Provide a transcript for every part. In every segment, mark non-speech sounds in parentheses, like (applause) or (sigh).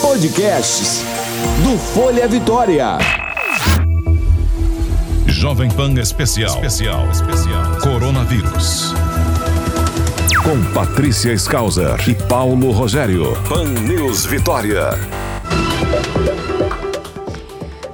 Podcasts do Folha Vitória. Jovem Pan Especial. Especial. Especial. Coronavírus. Com Patrícia Skauser e Paulo Rogério. Pan News Vitória.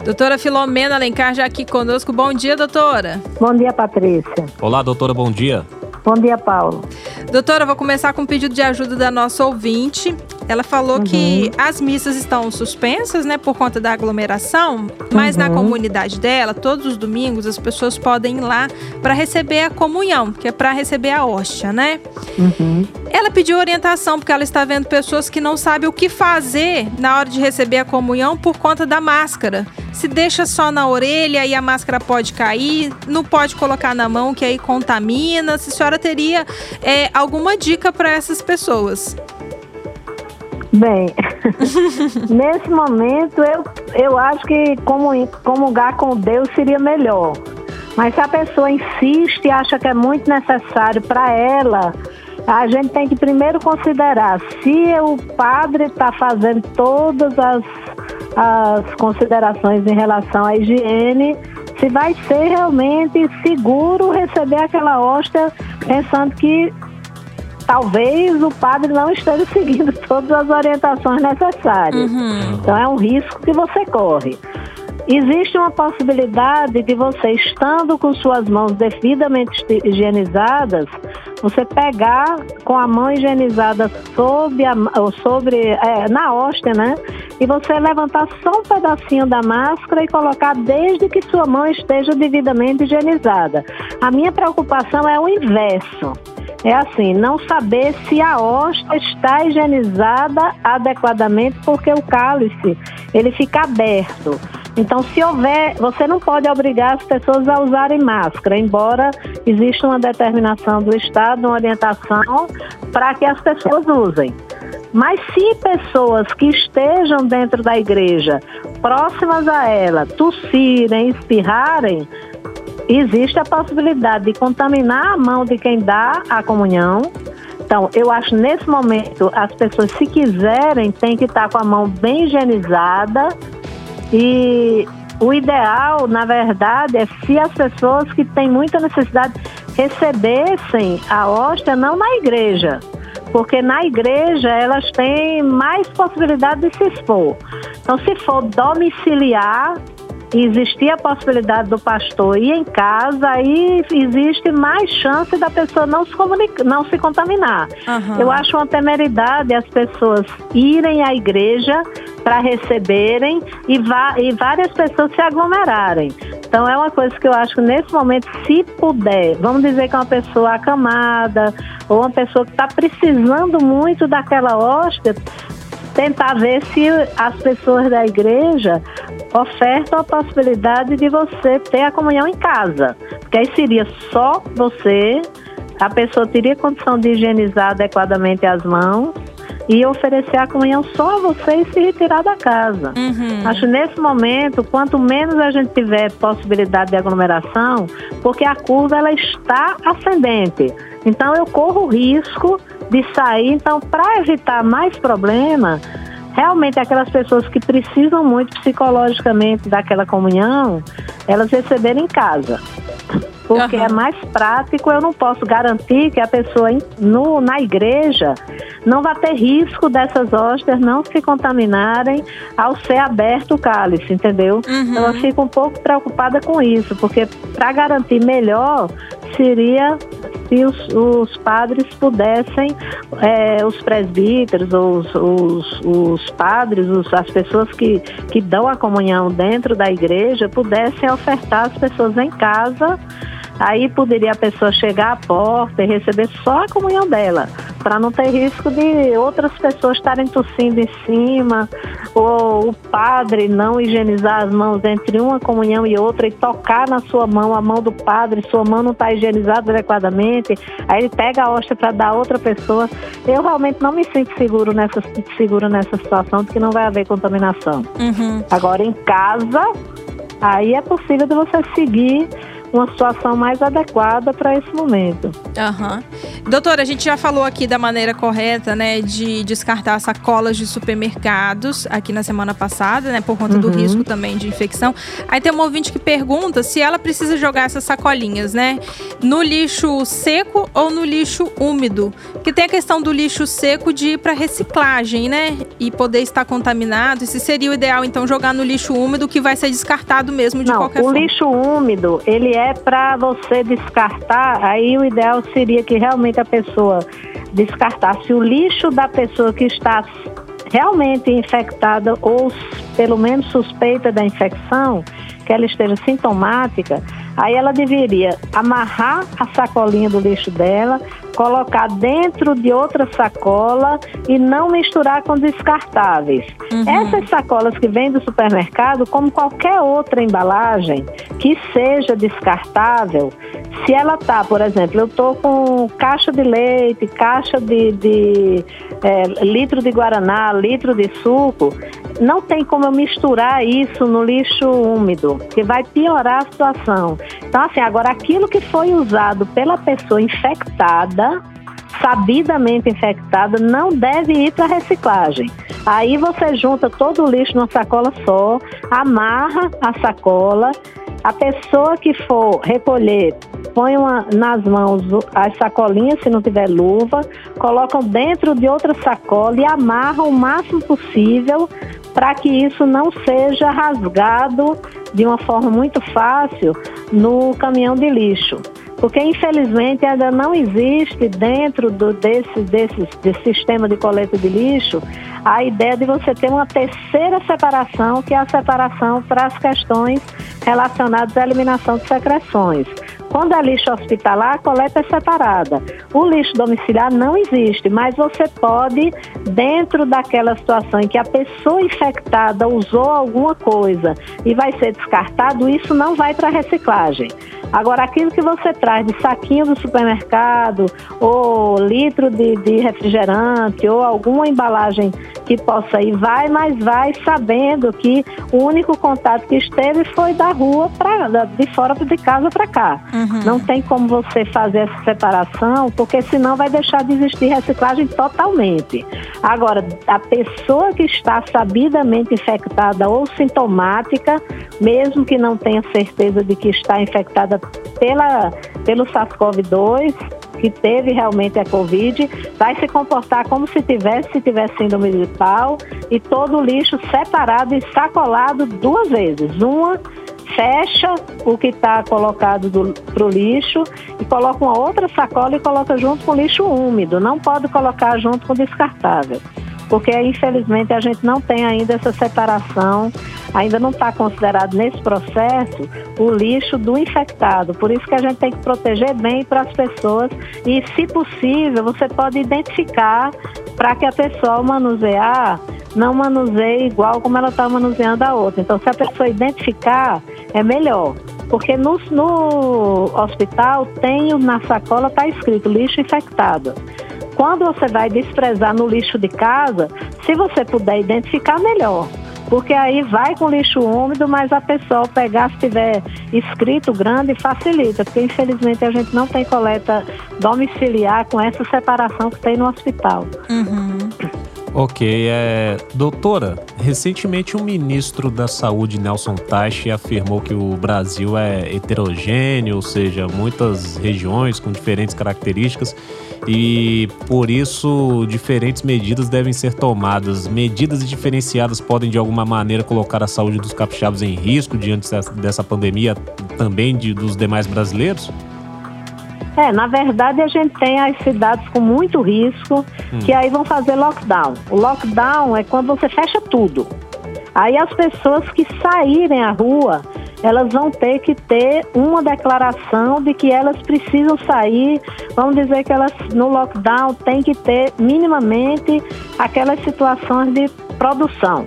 Doutora Filomena Alencar já aqui conosco. Bom dia, doutora. Bom dia, Patrícia. Olá, doutora, bom dia. Bom dia, Paulo. Doutora, vou começar com um pedido de ajuda da nossa ouvinte. Ela falou uhum. que as missas estão suspensas, né, por conta da aglomeração, mas uhum. na comunidade dela, todos os domingos, as pessoas podem ir lá para receber a comunhão, que é para receber a hóstia, né? Uhum. Ela pediu orientação porque ela está vendo pessoas que não sabem o que fazer na hora de receber a comunhão por conta da máscara. Se deixa só na orelha e a máscara pode cair, não pode colocar na mão que aí contamina. Se a senhora teria é, alguma dica para essas pessoas? Bem, (laughs) nesse momento eu, eu acho que comungar com Deus seria melhor. Mas se a pessoa insiste e acha que é muito necessário para ela, a gente tem que primeiro considerar se o padre está fazendo todas as, as considerações em relação à higiene, se vai ser realmente seguro receber aquela hóstia pensando que talvez o padre não esteja (laughs) seguindo todas as orientações necessárias. Uhum. Então é um risco que você corre. Existe uma possibilidade de você, estando com suas mãos devidamente higienizadas, você pegar com a mão higienizada sobre a, sobre, é, na hóstia, né? E você levantar só um pedacinho da máscara e colocar desde que sua mão esteja devidamente higienizada. A minha preocupação é o inverso é assim, não saber se a hóstia está higienizada adequadamente, porque o cálice ele fica aberto. Então, se houver, você não pode obrigar as pessoas a usarem máscara, embora exista uma determinação do Estado, uma orientação para que as pessoas usem. Mas se pessoas que estejam dentro da igreja, próximas a ela, tossirem, espirrarem, existe a possibilidade de contaminar a mão de quem dá a comunhão. Então, eu acho nesse momento as pessoas, se quiserem, têm que estar com a mão bem higienizada e o ideal, na verdade, é se as pessoas que têm muita necessidade recebessem a hóstia não na igreja, porque na igreja elas têm mais possibilidade de se expor. Então, se for domiciliar, e existir a possibilidade do pastor ir em casa, aí existe mais chance da pessoa não se, comunicar, não se contaminar. Uhum. Eu acho uma temeridade as pessoas irem à igreja para receberem e, e várias pessoas se aglomerarem. Então é uma coisa que eu acho que nesse momento, se puder, vamos dizer que é uma pessoa acamada ou uma pessoa que está precisando muito daquela hóspede, tentar ver se as pessoas da igreja ofertam a possibilidade de você ter a comunhão em casa. Porque aí seria só você, a pessoa teria condição de higienizar adequadamente as mãos e oferecer a comunhão só a você e se retirar da casa. Uhum. Acho nesse momento, quanto menos a gente tiver possibilidade de aglomeração, porque a curva ela está ascendente. Então eu corro o risco de sair. Então, para evitar mais problema, realmente aquelas pessoas que precisam muito psicologicamente daquela comunhão, elas receberem em casa. Porque uhum. é mais prático, eu não posso garantir que a pessoa no, na igreja não vai ter risco dessas hóstias não se contaminarem ao ser aberto o cálice, entendeu? Uhum. Então eu fico um pouco preocupada com isso, porque para garantir melhor seria se os, os padres pudessem, é, os presbíteros, os, os, os padres, os, as pessoas que, que dão a comunhão dentro da igreja, pudessem ofertar as pessoas em casa Aí poderia a pessoa chegar à porta e receber só a comunhão dela, para não ter risco de outras pessoas estarem tossindo em cima, ou o padre não higienizar as mãos entre uma comunhão e outra e tocar na sua mão, a mão do padre, sua mão não está higienizada adequadamente, aí ele pega a hóstia para dar a outra pessoa. Eu realmente não me sinto seguro nessa, seguro nessa situação, porque não vai haver contaminação. Uhum. Agora, em casa, aí é possível de você seguir uma situação mais adequada para esse momento. Uhum. Doutora, a gente já falou aqui da maneira correta, né, de descartar sacolas de supermercados aqui na semana passada, né, por conta uhum. do risco também de infecção. Aí tem uma ouvinte que pergunta se ela precisa jogar essas sacolinhas, né, no lixo seco ou no lixo úmido. Porque tem a questão do lixo seco de ir para reciclagem, né, e poder estar contaminado. Se seria o ideal então jogar no lixo úmido que vai ser descartado mesmo de Não, qualquer o forma. O lixo úmido, ele é para você descartar, aí o ideal seria que realmente a pessoa descartasse o lixo da pessoa que está realmente infectada ou pelo menos suspeita da infecção, que ela esteja sintomática, aí ela deveria amarrar a sacolinha do lixo dela, colocar dentro de outra sacola e não misturar com descartáveis. Uhum. Essas sacolas que vêm do supermercado, como qualquer outra embalagem que seja descartável, se ela tá, por exemplo, eu tô com caixa de leite, caixa de, de é, litro de guaraná, litro de suco, não tem como eu misturar isso no lixo úmido, que vai piorar a situação. Então, assim, agora aquilo que foi usado pela pessoa infectada, sabidamente infectada, não deve ir para reciclagem. Aí você junta todo o lixo numa sacola só, amarra a sacola, a pessoa que for recolher põe uma, nas mãos as sacolinhas, se não tiver luva, colocam dentro de outra sacola e amarram o máximo possível para que isso não seja rasgado de uma forma muito fácil no caminhão de lixo. Porque, infelizmente, ainda não existe dentro do, desse, desse, desse sistema de coleta de lixo a ideia de você ter uma terceira separação, que é a separação para as questões relacionadas à eliminação de secreções. Quando é lixo hospitalar, a coleta é separada. O lixo domiciliar não existe, mas você pode, dentro daquela situação em que a pessoa infectada usou alguma coisa e vai ser descartado, isso não vai para reciclagem. Agora, aquilo que você traz de saquinho do supermercado, ou litro de, de refrigerante, ou alguma embalagem que possa ir, vai, mas vai sabendo que o único contato que esteve foi da rua, pra, de fora de casa para cá. Uhum. Não tem como você fazer essa separação, porque senão vai deixar de existir reciclagem totalmente. Agora, a pessoa que está sabidamente infectada ou sintomática, mesmo que não tenha certeza de que está infectada pela, pelo SARS-CoV-2, que teve realmente a Covid, vai se comportar como se tivesse, se tivesse síndrome gripal e todo o lixo separado e sacolado duas vezes. Uma fecha o que está colocado para o lixo e coloca uma outra sacola e coloca junto com o lixo úmido. Não pode colocar junto com o descartável, porque infelizmente a gente não tem ainda essa separação ainda não está considerado nesse processo o lixo do infectado. Por isso que a gente tem que proteger bem para as pessoas e, se possível, você pode identificar para que a pessoa ao manusear não manuseie igual como ela está manuseando a outra. Então, se a pessoa identificar, é melhor. Porque no, no hospital tem na sacola está escrito lixo infectado. Quando você vai desprezar no lixo de casa, se você puder identificar, melhor porque aí vai com lixo úmido, mas a pessoa pegar se tiver escrito grande facilita, porque infelizmente a gente não tem coleta domiciliar com essa separação que tem no hospital. Uhum. Ok, é, doutora, recentemente o ministro da Saúde, Nelson Teich, afirmou que o Brasil é heterogêneo, ou seja, muitas regiões com diferentes características e por isso diferentes medidas devem ser tomadas. Medidas diferenciadas podem de alguma maneira colocar a saúde dos capixabas em risco diante dessa pandemia, também de, dos demais brasileiros? É, na verdade a gente tem as cidades com muito risco hum. que aí vão fazer lockdown. O lockdown é quando você fecha tudo. Aí as pessoas que saírem à rua, elas vão ter que ter uma declaração de que elas precisam sair. Vamos dizer que elas no lockdown tem que ter minimamente aquelas situações de produção.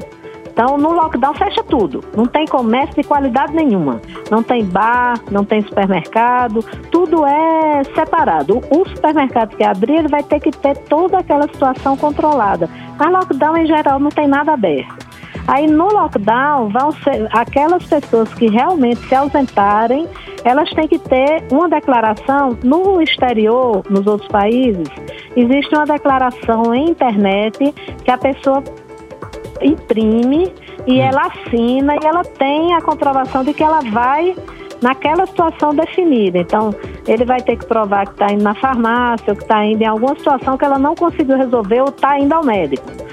Então, no lockdown fecha tudo. Não tem comércio de qualidade nenhuma. Não tem bar, não tem supermercado, tudo é separado. O supermercado que abrir, ele vai ter que ter toda aquela situação controlada. Mas lockdown, em geral, não tem nada aberto. Aí no lockdown vão ser aquelas pessoas que realmente se ausentarem, elas têm que ter uma declaração no exterior, nos outros países. Existe uma declaração em internet que a pessoa imprime e hum. ela assina e ela tem a comprovação de que ela vai naquela situação definida. Então, ele vai ter que provar que está indo na farmácia, ou que está indo em alguma situação que ela não conseguiu resolver ou está indo ao médico.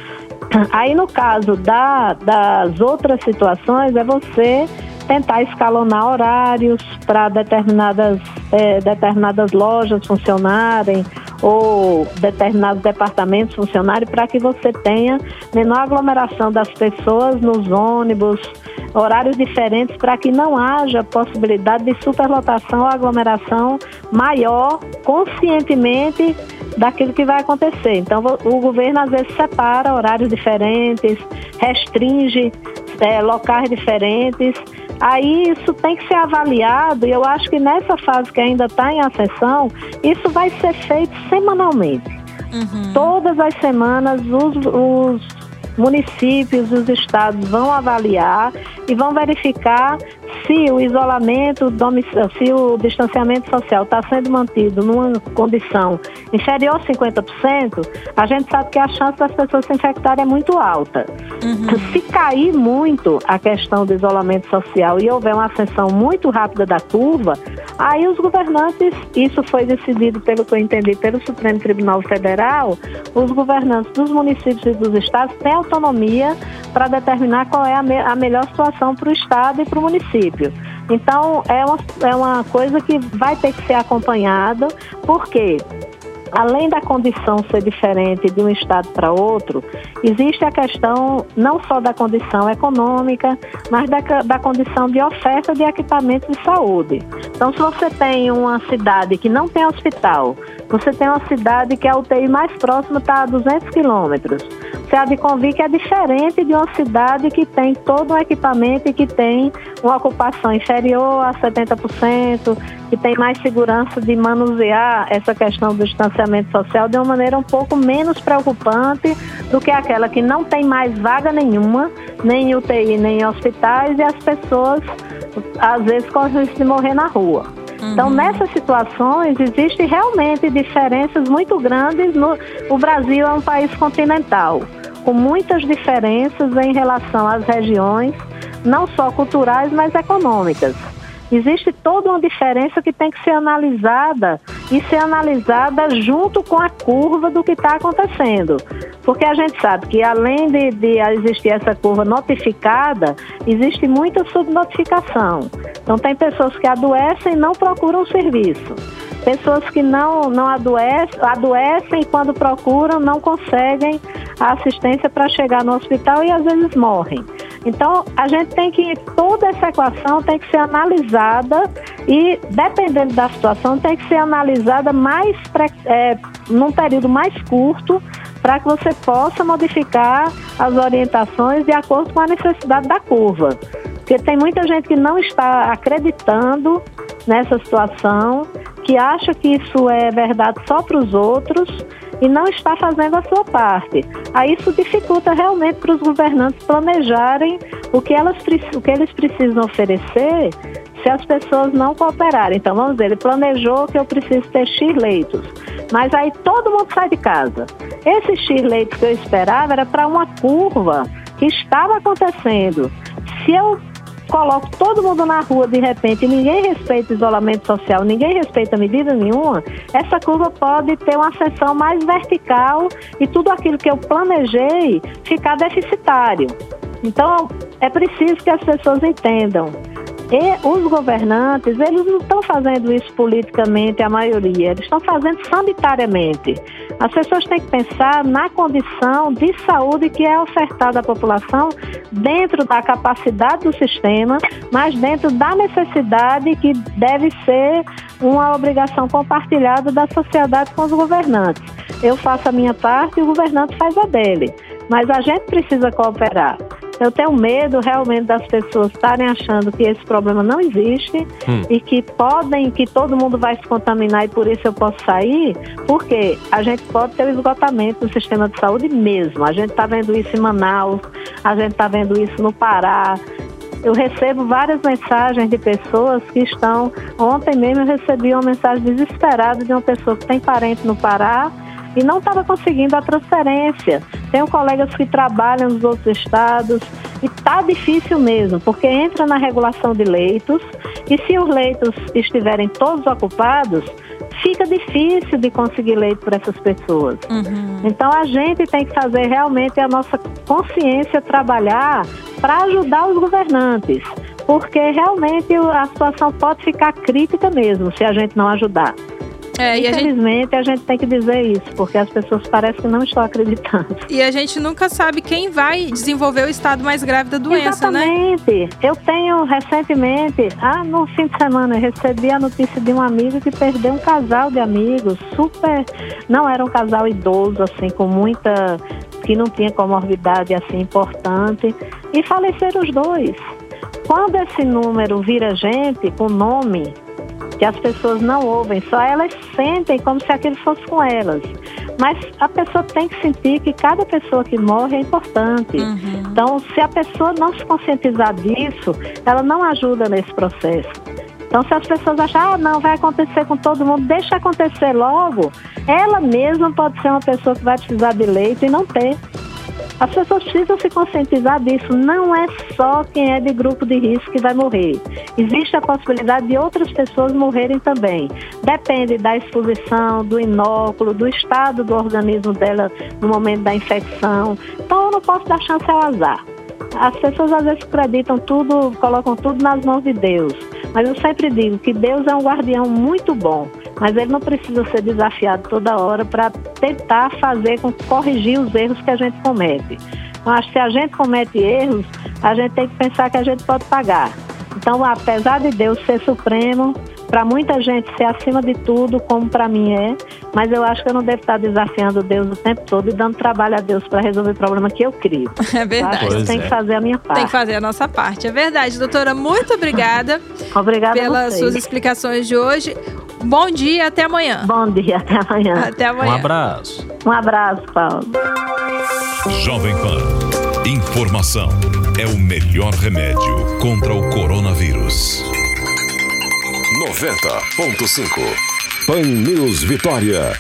Aí, no caso da, das outras situações, é você tentar escalonar horários para determinadas, é, determinadas lojas funcionarem ou determinados departamentos funcionarem para que você tenha menor aglomeração das pessoas nos ônibus, horários diferentes para que não haja possibilidade de superlotação ou aglomeração maior conscientemente daquilo que vai acontecer. Então, o governo às vezes separa horários diferentes, restringe é, locais diferentes. Aí isso tem que ser avaliado e eu acho que nessa fase que ainda está em ascensão, isso vai ser feito semanalmente. Uhum. Todas as semanas os, os municípios, os estados vão avaliar e vão verificar se o isolamento, se o distanciamento social está sendo mantido numa condição inferior a 50%, a gente sabe que a chance das pessoas se infectarem é muito alta. Uhum. Se cair muito a questão do isolamento social e houver uma ascensão muito rápida da curva, aí os governantes, isso foi decidido, pelo que eu entendi, pelo Supremo Tribunal Federal, os governantes dos municípios e dos estados têm autonomia para determinar qual é a, me a melhor situação para o estado e para o município. Então, é uma, é uma coisa que vai ter que ser acompanhada, porque além da condição ser diferente de um estado para outro, existe a questão não só da condição econômica, mas da, da condição de oferta de equipamentos de saúde. Então, se você tem uma cidade que não tem hospital, você tem uma cidade que a UTI mais próxima está a 200 quilômetros. Você há de é diferente de uma cidade que tem todo um equipamento e que tem uma ocupação inferior a 70%, que tem mais segurança de manusear essa questão do distanciamento social de uma maneira um pouco menos preocupante do que aquela que não tem mais vaga nenhuma, nem em UTI, nem em hospitais, e as pessoas às vezes correm risco de morrer na rua. Então, uhum. nessas situações, existem realmente diferenças muito grandes. No, o Brasil é um país continental, com muitas diferenças em relação às regiões, não só culturais, mas econômicas. Existe toda uma diferença que tem que ser analisada e ser analisada junto com a curva do que está acontecendo. Porque a gente sabe que além de, de, existir essa curva notificada, existe muita subnotificação. Então tem pessoas que adoecem e não procuram serviço. Pessoas que não, não adoecem, adoecem e quando procuram não conseguem a assistência para chegar no hospital e às vezes morrem. Então, a gente tem que, toda essa equação tem que ser analisada e, dependendo da situação, tem que ser analisada mais, é, num período mais curto, para que você possa modificar as orientações de acordo com a necessidade da curva. Porque tem muita gente que não está acreditando nessa situação, que acha que isso é verdade só para os outros e não está fazendo a sua parte. Aí isso dificulta realmente para os governantes planejarem o que, elas, o que eles precisam oferecer se as pessoas não cooperarem. Então, vamos dizer, ele planejou que eu preciso ter X leitos, mas aí todo mundo sai de casa. Esse X leitos que eu esperava era para uma curva que estava acontecendo. Se eu coloco todo mundo na rua de repente e ninguém respeita o isolamento social, ninguém respeita medida nenhuma, essa curva pode ter uma ascensão mais vertical e tudo aquilo que eu planejei ficar deficitário. Então, é preciso que as pessoas entendam e os governantes, eles não estão fazendo isso politicamente, a maioria, eles estão fazendo sanitariamente. As pessoas têm que pensar na condição de saúde que é ofertada à população dentro da capacidade do sistema, mas dentro da necessidade que deve ser uma obrigação compartilhada da sociedade com os governantes. Eu faço a minha parte e o governante faz a dele. Mas a gente precisa cooperar. Eu tenho medo realmente das pessoas estarem achando que esse problema não existe hum. e que podem, que todo mundo vai se contaminar e por isso eu posso sair, porque a gente pode ter o esgotamento do sistema de saúde mesmo. A gente está vendo isso em Manaus, a gente está vendo isso no Pará, eu recebo várias mensagens de pessoas que estão. Ontem mesmo eu recebi uma mensagem desesperada de uma pessoa que tem parente no Pará e não estava conseguindo a transferência. Tenho colegas que trabalham nos outros estados e está difícil mesmo, porque entra na regulação de leitos e se os leitos estiverem todos ocupados, fica difícil de conseguir leito para essas pessoas. Uhum. Então a gente tem que fazer realmente a nossa consciência trabalhar para ajudar os governantes, porque realmente a situação pode ficar crítica mesmo se a gente não ajudar. É, Infelizmente, a gente... a gente... tem que dizer isso, porque as pessoas parecem que não estão acreditando. E a gente nunca sabe quem vai desenvolver o estado mais grave da doença, né? Exatamente. né? Eu tenho recentemente, ah, no fim de semana, eu recebi a notícia de um amigo que perdeu um casal de amigos, super. Não era um casal idoso, assim, com muita. que não tinha comorbidade assim importante, e faleceram os dois. Quando esse número vira gente com nome, que as pessoas não ouvem, só elas sentem como se aquilo fosse com elas. Mas a pessoa tem que sentir que cada pessoa que morre é importante. Uhum. Então, se a pessoa não se conscientizar disso, ela não ajuda nesse processo. Então, se as pessoas acharem, ah, não, vai acontecer com todo mundo, deixa acontecer logo, ela mesma pode ser uma pessoa que vai precisar de leito e não ter. As pessoas precisam se conscientizar disso. Não é só quem é de grupo de risco que vai morrer. Existe a possibilidade de outras pessoas morrerem também. Depende da exposição, do inóculo, do estado do organismo dela no momento da infecção. Então, eu não posso dar chance ao azar. As pessoas às vezes acreditam tudo, colocam tudo nas mãos de Deus. Mas eu sempre digo que Deus é um guardião muito bom mas ele não precisa ser desafiado toda hora para tentar fazer com corrigir os erros que a gente comete. Então, acho que se a gente comete erros, a gente tem que pensar que a gente pode pagar. Então, apesar de Deus ser supremo, para muita gente ser acima de tudo, como para mim é, mas eu acho que eu não devo estar desafiando Deus o tempo todo e dando trabalho a Deus para resolver o problema que eu crio. (laughs) É verdade. Eu tem é. que fazer a minha parte. Tem que fazer a nossa parte. É verdade, doutora. Muito obrigada. (laughs) Obrigada pelas suas explicações de hoje. Bom dia, até amanhã. Bom dia, até amanhã. Até amanhã. Um abraço. Um abraço, Paulo. Jovem Pan. Informação é o melhor remédio contra o coronavírus. 90.5 Pan News Vitória.